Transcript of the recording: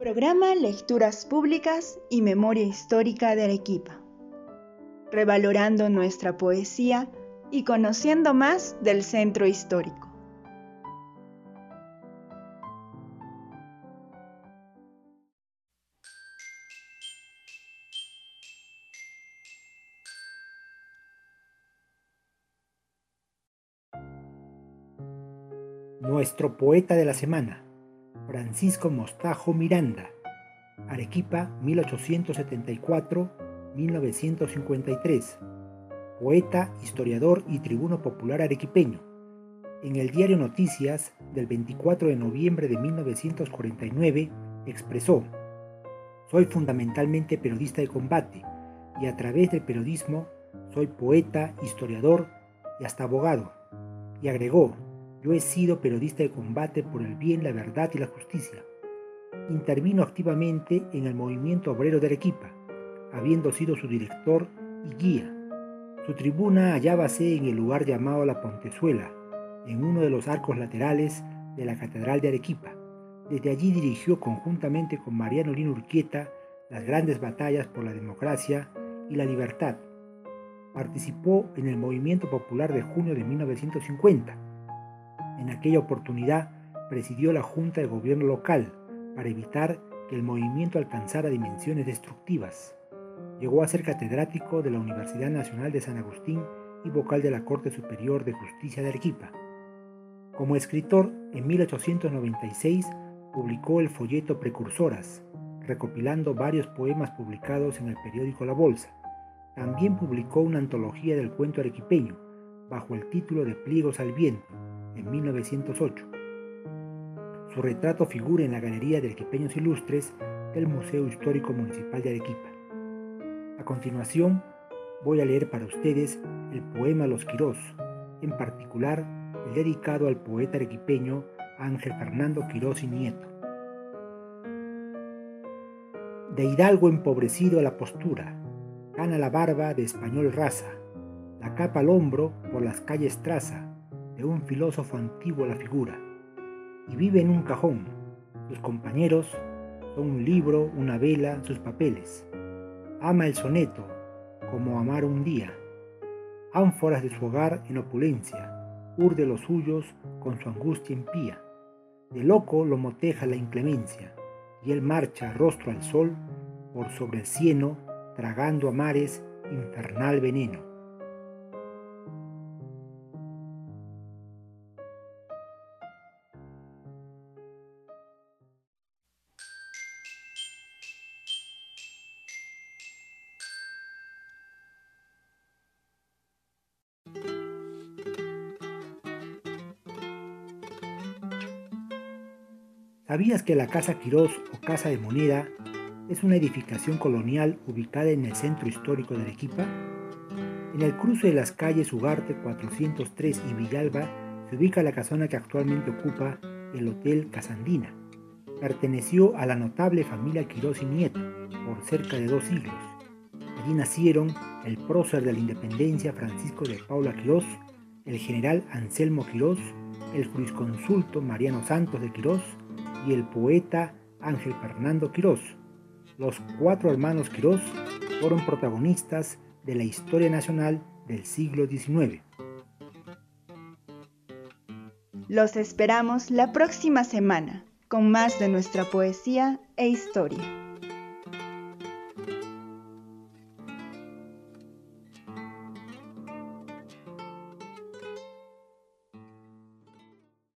Programa Lecturas Públicas y Memoria Histórica de Arequipa. Revalorando nuestra poesía y conociendo más del centro histórico. Nuestro poeta de la semana, Francisco Mostajo Miranda, Arequipa 1874-1953, poeta, historiador y tribuno popular arequipeño. En el diario Noticias del 24 de noviembre de 1949 expresó, soy fundamentalmente periodista de combate y a través del periodismo soy poeta, historiador y hasta abogado. Y agregó, yo he sido periodista de combate por el bien, la verdad y la justicia. Intervino activamente en el movimiento obrero de Arequipa, habiendo sido su director y guía. Su tribuna hallábase en el lugar llamado La Pontezuela, en uno de los arcos laterales de la Catedral de Arequipa. Desde allí dirigió conjuntamente con Mariano Lino Urquieta las grandes batallas por la democracia y la libertad. Participó en el movimiento popular de junio de 1950 en aquella oportunidad presidió la Junta de Gobierno local para evitar que el movimiento alcanzara dimensiones destructivas. Llegó a ser catedrático de la Universidad Nacional de San Agustín y vocal de la Corte Superior de Justicia de Arequipa. Como escritor, en 1896 publicó el folleto Precursoras, recopilando varios poemas publicados en el periódico La Bolsa. También publicó una antología del cuento arequipeño, bajo el título de Pliegos al Viento, en 1908. Su retrato figura en la Galería de Arequipeños Ilustres del Museo Histórico Municipal de Arequipa. A continuación, voy a leer para ustedes el poema Los Quirós, en particular el dedicado al poeta arequipeño Ángel Fernando Quirós y Nieto. De hidalgo empobrecido a la postura, gana la barba de español raza, la capa al hombro por las calles traza, un filósofo antiguo la figura, y vive en un cajón. Sus compañeros son un libro, una vela, sus papeles. Ama el soneto, como amar un día. Ánforas de su hogar en opulencia, urde los suyos con su angustia impía. De loco lo moteja la inclemencia, y él marcha rostro al sol por sobre el cieno, tragando a mares infernal veneno. ¿Sabías que la Casa Quirós o Casa de Moneda es una edificación colonial ubicada en el centro histórico de Arequipa? En el cruce de las calles Ugarte 403 y Villalba se ubica la casona que actualmente ocupa el Hotel Casandina. Perteneció a la notable familia Quirós y Nieto por cerca de dos siglos. Allí nacieron el prócer de la independencia Francisco de Paula Quirós, el general Anselmo Quirós, el jurisconsulto Mariano Santos de Quirós y el poeta Ángel Fernando Quirós. Los cuatro hermanos Quirós fueron protagonistas de la historia nacional del siglo XIX. Los esperamos la próxima semana con más de nuestra poesía e historia.